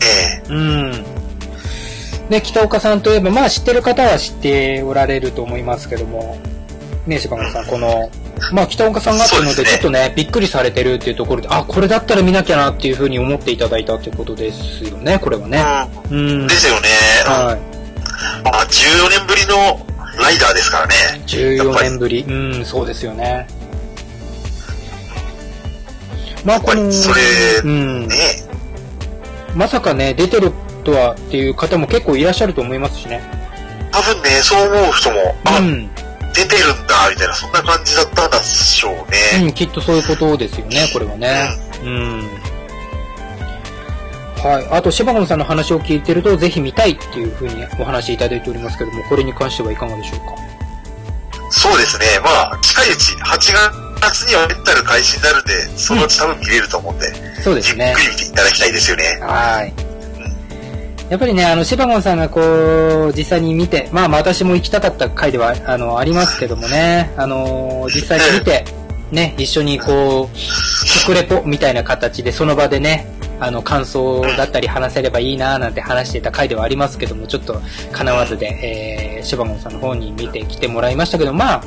ええうん。で、北岡さんといえば、まあ知ってる方は知っておられると思いますけども、ね、柴野さん、この、まあ北岡さんがっていうので、ちょっとね、びっくりされてるっていうところで、あ、これだったら見なきゃなっていうふうに思っていただいたっていうことですよね、これはね。ううんん。。ですよね。はい。まあ、14年ぶりのライダーですからね。やっ14ぱり年ぶり。うん、そうですよね。まあ、この、りそれうん。ねまさかね、出てるとはっていう方も結構いらっしゃると思いますしね。多分ね、そう思う人も、あ、うん。出てるんだ、みたいな、そんな感じだったんでしょうね。うん、きっとそういうことですよね、これはね。うん。はい。あと、柴野さんの話を聞いてると、ぜひ見たいっていうふうにお話しいただいておりますけども、これに関してはいかがでしょうか？そうですね。まあ、近いうち、8月にはレンタル開始になるんで、そのうち多分見れると思うんで、そうですねじっく。り見ていただきたいですよね。はい。やっぱりね、あの、シバゴンさんがこう、実際に見て、まあ、まあ私も行きたかった回では、あの、ありますけどもね、あの、実際に見て、ね、一緒にこう、食レポみたいな形で、その場でね、あの、感想だったり話せればいいなーなんて話してた回ではありますけども、ちょっと叶わずで、えー、シバゴンさんの方に見てきてもらいましたけど、まあ、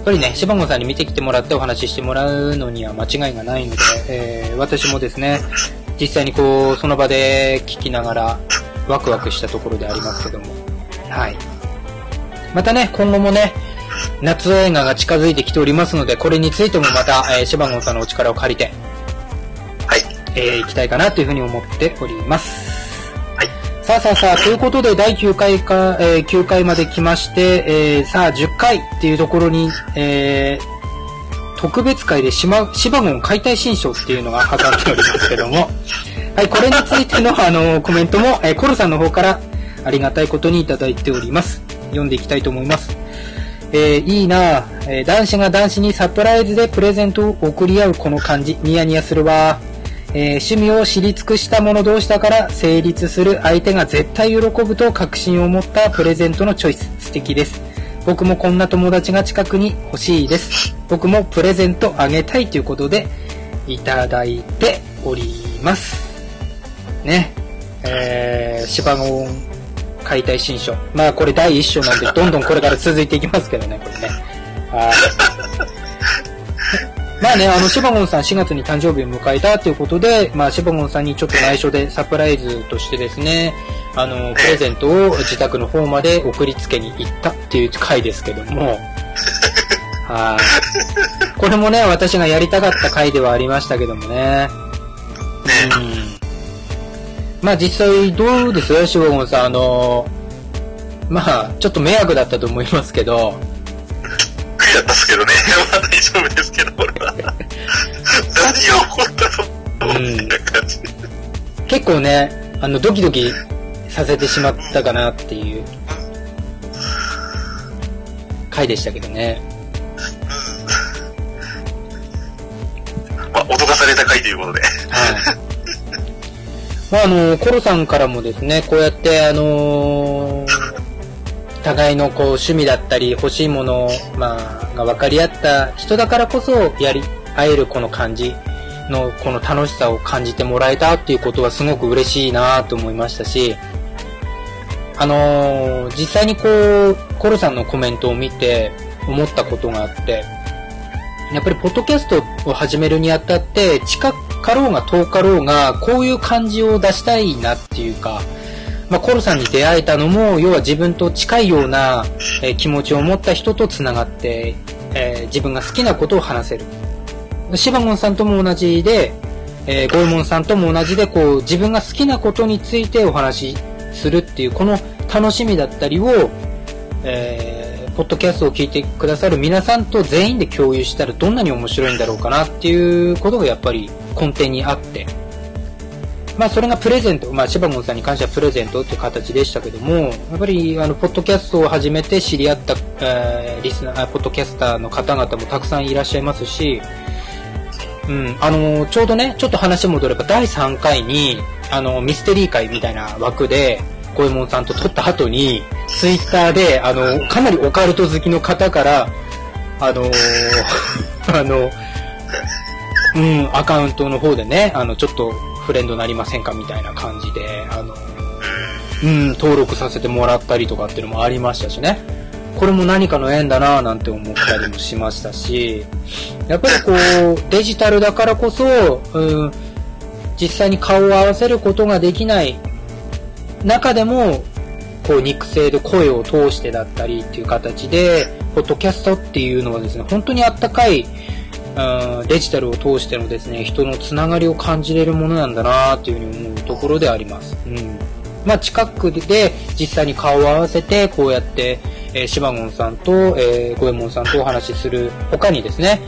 やっぱりね、シバゴンさんに見てきてもらってお話ししてもらうのには間違いがないので、えー、私もですね、実際にこう、その場で聞きながら、ワクワクしたところでありますけども。はい。またね、今後もね、夏映画が近づいてきておりますので、これについてもまた、えー、シバゴンさんのお力を借りて、はい。えー、行きたいかなというふうに思っております。さあさあさあ、ということで第9回か、えー、9回まで来まして、えー、さあ10回っていうところに、えー、特別会でシマシバゴン解体新書っていうのが挟んでおりますけども、はい、これについての、あの、コメントも、えーコロさんの方からありがたいことにいただいております。読んでいきたいと思います。えーいいなぁ、えー男子が男子にサプライズでプレゼントを送り合うこの感じ、ニヤニヤするわ。えー趣味を知り尽くした者同士だから成立する相手が絶対喜ぶと確信を持ったプレゼントのチョイス。素敵です。僕もこんな友達が近くに欲しいです。僕もプレゼントあげたいということでいただいております。ね。えー、芝ゴン解体新書。まあこれ第一章なんで、どんどんこれから続いていきますけどね、これね。はい。まあね、あの、シバゴンさん4月に誕生日を迎えたということで、まあ、シバゴンさんにちょっと内緒でサプライズとしてですね、あの、プレゼントを自宅の方まで送りつけに行ったっていう回ですけども、はい。これもね、私がやりたかった回ではありましたけどもね。うん。まあ実際どうです？シバゴンさん、あの、まあ、ちょっと迷惑だったと思いますけど、悔やったっすけどね。まあ大丈夫ですけど、これ。こったのみたいな感じで。結構ね、あの、ドキドキさせてしまったかなっていう回でしたけどね。まあ、脅かされた回ということで。はい。まあ、あの、コロさんからもですね、こうやって、あのー互いのこう趣味だったり欲しいもの、まあ、が分かり合った人だからこそやり合えるこの感じのこの楽しさを感じてもらえたっていうことはすごく嬉しいなと思いましたし、あのー実際にこう、コロさんのコメントを見て思ったことがあって、やっぱりポッドキャストを始めるにあたって、近かろうが遠かろうが、こういう感じを出したいなっていうか、まあ、コロさんに出会えたのも、要は自分と近いような、えー気持ちを持った人と繋がって、えー自分が好きなことを話せる。シバゴンさんとも同じで、えーゴエモンさんとも同じで、こう、自分が好きなことについてお話しするっていう、この楽しみだったりを、えーポッドキャストを聞いてくださる皆さんと全員で共有したらどんなに面白いんだろうかなっていうことがやっぱり根底にあって、まあそれがプレゼント、まあシバゴンさんに関してはプレゼントっていう形でしたけども、やっぱりあの、ポッドキャストを始めて知り合った、えーリスナー、ポッドキャスターの方々もたくさんいらっしゃいますし、うん、あの、ちょうどね、ちょっと話戻れば第3回に、あの、ミステリー会みたいな枠で、ゴエモンさんと撮った後に、ツイッターで、あの、かなりオカルト好きの方から、あの あの、うん、アカウントの方でね、あの、ちょっとフレンドなりませんかみたいな感じで、あの、うん、登録させてもらったりとかっていうのもありましたしね。これも何かの縁だなぁなんて思ったりもしましたし、やっぱりこう、デジタルだからこそ、うん、実際に顔を合わせることができない中でも、こう、肉声で声を通してだったりっていう形で、ポッドキャストっていうのはですね、本当にあったかい、うんデジタルを通してのですね、人のつながりを感じれるものなんだなっていうふうに思うところであります。うん。まあ、近くで実際に顔を合わせて、こうやって、えー、シバゴンさんと、えー、ゴエモンさんとお話しする他にですね、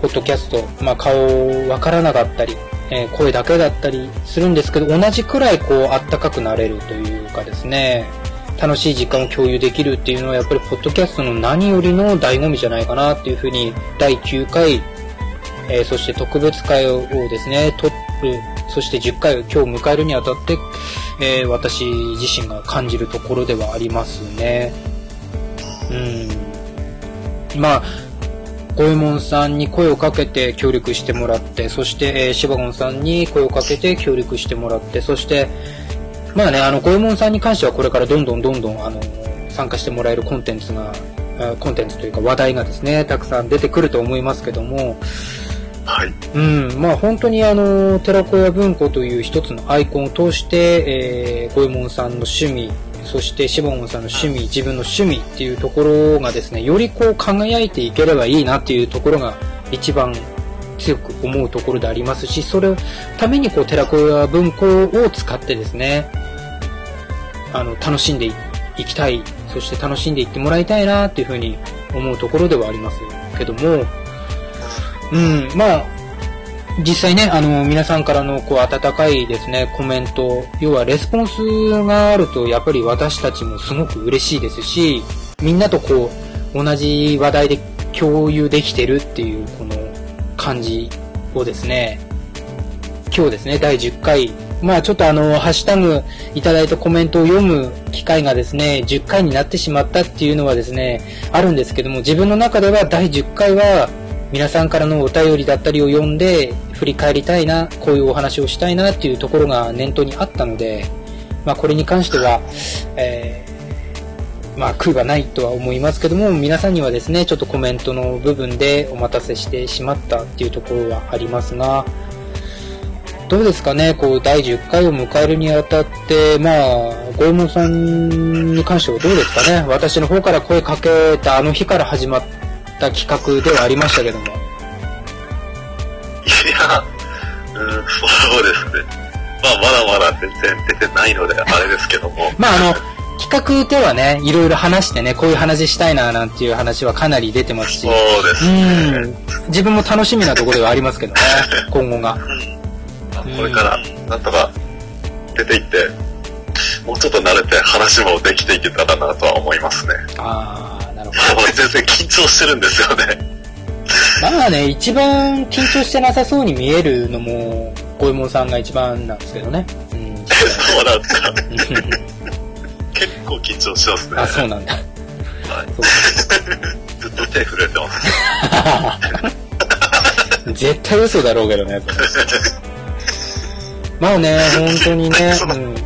ポッドキャスト、まあ、顔わからなかったり、えー声だけだったりするんですけど、同じくらいこう、あったかくなれるというかですね、楽しい時間を共有できるっていうのはやっぱりポッドキャストの何よりの醍醐味じゃないかなっていうふうに第9回、えーそして特別会をですね、とそして10回を今日迎えるにあたって、えー私自身が感じるところではありますね。うん。まあ、ゴエモンさんに声をかけて協力してもらって、そして、えーシバゴンさんに声をかけて協力してもらって、そして、まあね、あの、ゴエモンさんに関してはこれからどんどんどんどん、あの、参加してもらえるコンテンツが、コンテンツというか話題がですね、たくさん出てくると思いますけども、はい。うん、まあ本当にあの、寺子屋文庫という一つのアイコンを通して、えー、ゴエモンさんの趣味、そしてシボモンさんの趣味、自分の趣味っていうところがですね、よりこう輝いていければいいなっていうところが一番強く思うところでありますし、それをためにこう寺子屋文庫を使ってですね、あの、楽しんでいきたい、そして楽しんでいってもらいたいなっていうふうに思うところではありますけども、うん、まあ、実際ね、あの、皆さんからの、こう、温かいですね、コメント、要はレスポンスがあると、やっぱり私たちもすごく嬉しいですし、みんなとこう、同じ話題で共有できてるっていう、この感じをですね、今日ですね、第10回、まあちょっとあの、ハッシュタグいただいたコメントを読む機会がですね、10回になってしまったっていうのはですね、あるんですけども、自分の中では第10回は、皆さんからのお便りだったりを読んで、振り返りたいな、こういうお話をしたいなっていうところが念頭にあったので、まあこれに関しては、えーまあ悔いはないとは思いますけども、皆さんにはですね、ちょっとコメントの部分でお待たせしてしまったっていうところはありますが、どうですかね、こう、第10回を迎えるにあたって、まあ、ゴエモンさんに関してはどうですかね、私の方から声かけたあの日から始まった企画ではありましたけども。いや、うん、そうですね。まあ、まだまだ全然出てないので、あれですけども。まあ、あの、企画ではね、いろいろ話してね、こういう話したいな、なんていう話はかなり出てますし、そうですうね。ん、自分も楽しみなところではありますけどね、今後が。まあこれから、なんとか出ていって、もうちょっと慣れて話もできていけたらなとは思いますね。あー、なるほど。俺全然緊張してるんですよね。まあね、一番緊張してなさそうに見えるのも、ゴエモンさんが一番なんですけどね。うん、そうなんですか。結構緊張してますね。あ、そうなんだ。はいずっと手震えてます。絶対嘘だろうけどね、まあね、本当にね、うん。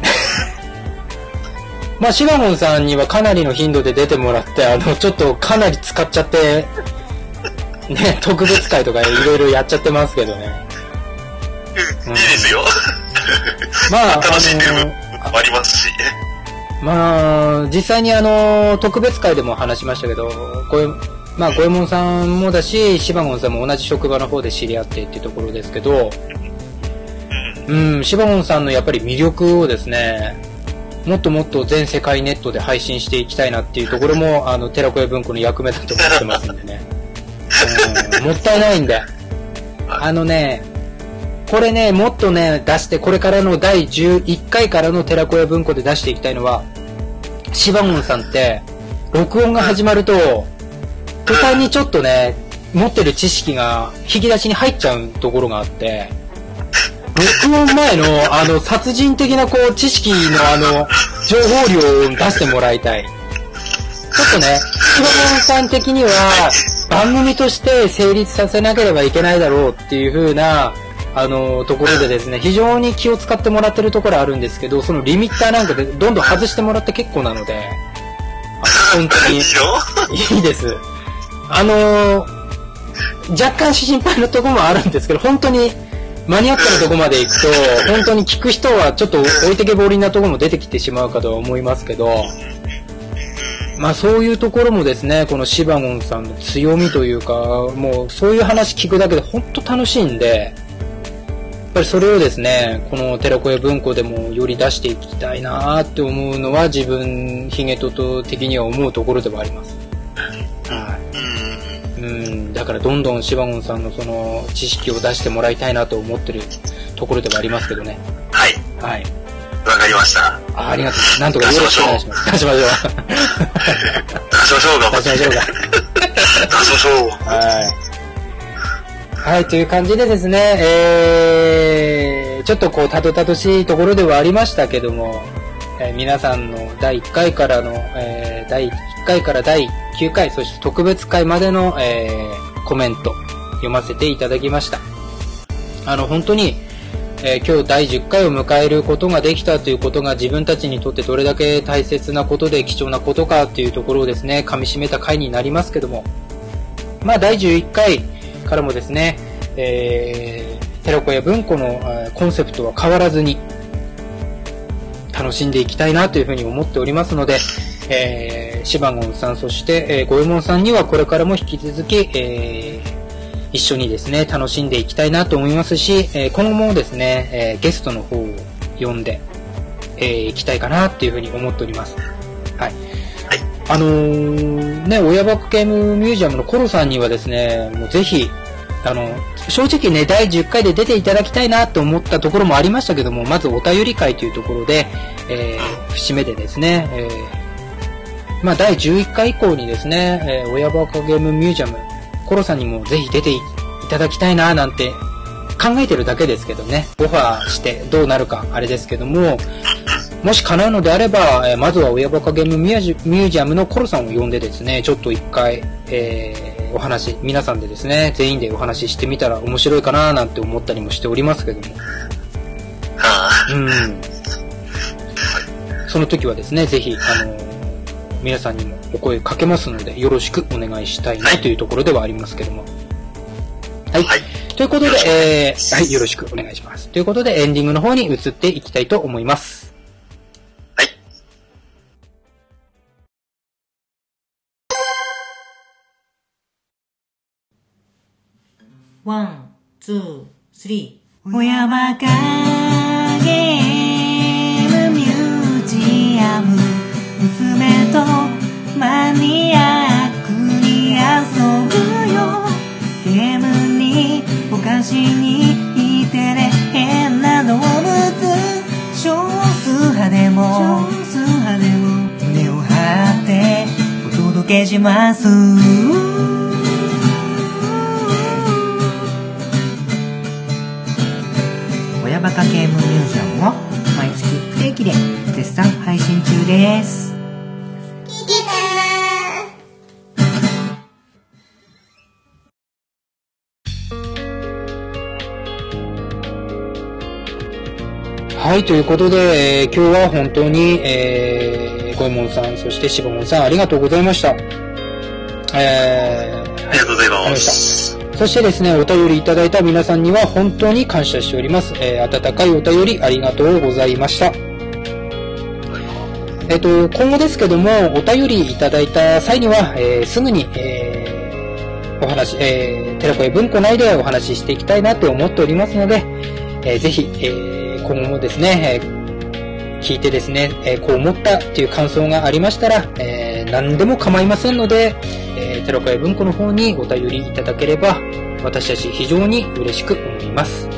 まあ、シナモンさんにはかなりの頻度で出てもらって、あの、ちょっとかなり使っちゃって、ね、特別会とかいろいろやっちゃってますけどね。いいですよ。まあ、楽しんでるもありますし。まあ、実際にあの、特別会でも話しましたけど、こえ、まあ、ゴエモンさんもだし、シバゴンさんも同じ職場の方で知り合ってっていうところですけど、うん。うん、シバゴンさんのやっぱり魅力をですね、もっともっと全世界ネットで配信していきたいなっていうところも、あの、寺子屋文庫の役目だと思ってますんでね。う ん、もったいないんで。あのね、これね、もっとね、出して、これからの第11回からの寺子屋文庫で出していきたいのは、シバゴンさんって、録音が始まると、途端にちょっとね、持ってる知識が引き出しに入っちゃうところがあって、録音前の、あの、殺人的な、こう、知識の、あの、情報量を出してもらいたい。っとね、シバモンさん的には、番組として成立させなければいけないだろうっていう風な、あの、ところでですね、非常に気を使ってもらってるところあるんですけど、そのリミッターなんかでどんどん外してもらって結構なので、あの本当に いいです。あのー若干心配なところもあるんですけど、本当にマニアックなとこまで行くと、本当に聞く人はちょっと置いてけぼりなとこも出てきてしまうかとは思いますけど、まあそういうところもですね、このシバゴンさんの強みというか、もうそういう話聞くだけで本当楽しいんで、やっぱりそれをですね、この寺子屋文庫でもより出していきたいなーって思うのは自分、ヒゲトト的には思うところではあります。はい。うん。うん、だからどんどんシバゴンさんのその知識を出してもらいたいなと思ってるところではありますけどね。はい。はい。わかりました。あありがとう。なんとかよろしくお願いします。出しましょう。出しましょう、頑張って。出しましょうか。出しましょう。はい。はい、という感じでですね、えー、ちょっとこう、たどたどしいところではありましたけども、えー皆さんの第1回からの、えー第1回から第9回、そして特別回までの、えーコメント、読ませていただきました。あの、本当に、え今日第10回を迎えることができたということが自分たちにとってどれだけ大切なことで貴重なことかというところをですね、噛み締めた回になりますけども、まあ、第11回からもですね、えー、寺子屋文庫のコンセプトは変わらずに、楽しんでいきたいなというふうに思っておりますので、えー、シバゴンさん、そして、えー、ゴエモンさんにはこれからも引き続き、えー、一緒にですね、楽しんでいきたいなと思いますし、えー今後もですね、えーゲストの方を呼んで、えー、行きたいかなっていうふうに思っております。はい。あのーね、親バカゲームミュージアムのコロさんにはですね、もうぜひ、あの、正直ね、第10回で出ていただきたいなと思ったところもありましたけども、まずお便り会というところで、えー節目でですね、えーまあ、第11回以降にですね、えー親バカゲームミュージアム、コロさんにもぜひ出ていただきたいななんて考えてるだけですけどね、オファーしてどうなるかあれですけども、もし叶うのであれば、えまずは親バカゲームミュージミュージアムのコロさんを呼んでですね、ちょっと一回、えーお話、皆さんでですね、全員でお話ししてみたら面白いかななんて思ったりもしておりますけども。はうん。その時はですね、ぜひ、あのー皆さんにもお声かけますので、よろしくお願いしたいなはいというところではありますけども。はい。はいということでえー、はい、よろしくお願いします。ということで、エンディングの方に移っていきたいと思います。 one、two、three。親バカゲームミュージアム。娘とマニアックに遊ぶよ。ゲームにお菓子にいてね変な動物。少数派でも、少数派でも胸を張ってお届けします。親バカゲームミュージアムを毎月不定期で絶賛配信中です。はい、ということで、えー今日は本当に、えー、ゴエモンさん、そしてシバモンさん、ありがとうございました。えー、ありがとうございます。そしてですね、お便りいただいた皆さんには本当に感謝しております。えー温かいお便りありがとうございました。えっ、と、今後ですけども、お便りいただいた際には、えーすぐに、えーお話、えー、寺子屋文庫内でお話ししていきたいなと思っておりますので、えーぜひ、えー今後もですね、えー聞いてですね、えーこう思ったっていう感想がありましたら、えー何でも構いませんので、寺子屋文庫の方にお便りいただければ、私たち非常に嬉しく思います。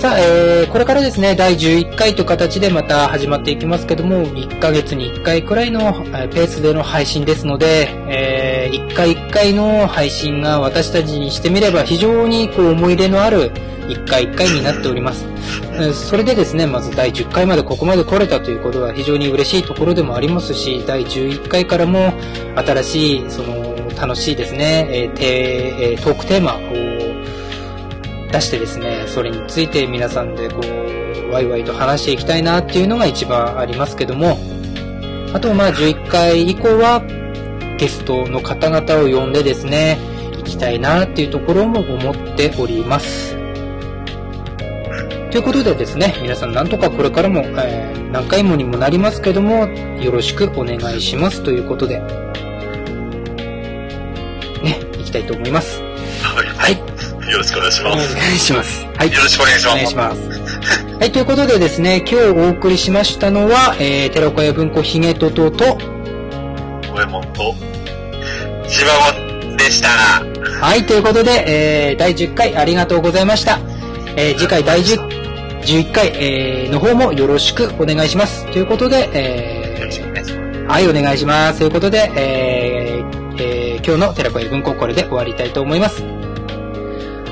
さあ、えーこれからですね、第11回という形でまた始まっていきますけども、1ヶ月に1回くらいのペースでの配信ですので、えー1回1回の配信が私たちにしてみれば非常にこう思い入れのある一回一回になっております。それでですね、まず第10回までここまで来れたということは非常に嬉しいところでもありますし、第11回からも新しい、その、楽しいですね、えートークテーマ出してですね、それについて皆さんでこう、ワイワイと話していきたいなっていうのが一番ありますけども、あとまあ11回以降はゲストの方々を呼んでですね、行きたいなっていうところも思っております。ということでですね、皆さんなんとかこれからも、えー何回もにもなりますけども、よろしくお願いしますということで、ね、行きたいと思います。はい。よろしくお願いしお願ます。いします。はい。よろしくお願いしおます。願いします。はい、ということでですね、今日お送りしましたのは、えー、寺子屋文庫ひげととと、ごえもんと、しばごんでした。はい、ということで、えー、第10回ありがとうございました。えー、次回第10 11回、えー、の方もよろしくお願いします。ということで、えよろしくお願いします。ー、はい、お願いします。ということで、えー、えー、今日の寺子屋文庫これで終わりたいと思います。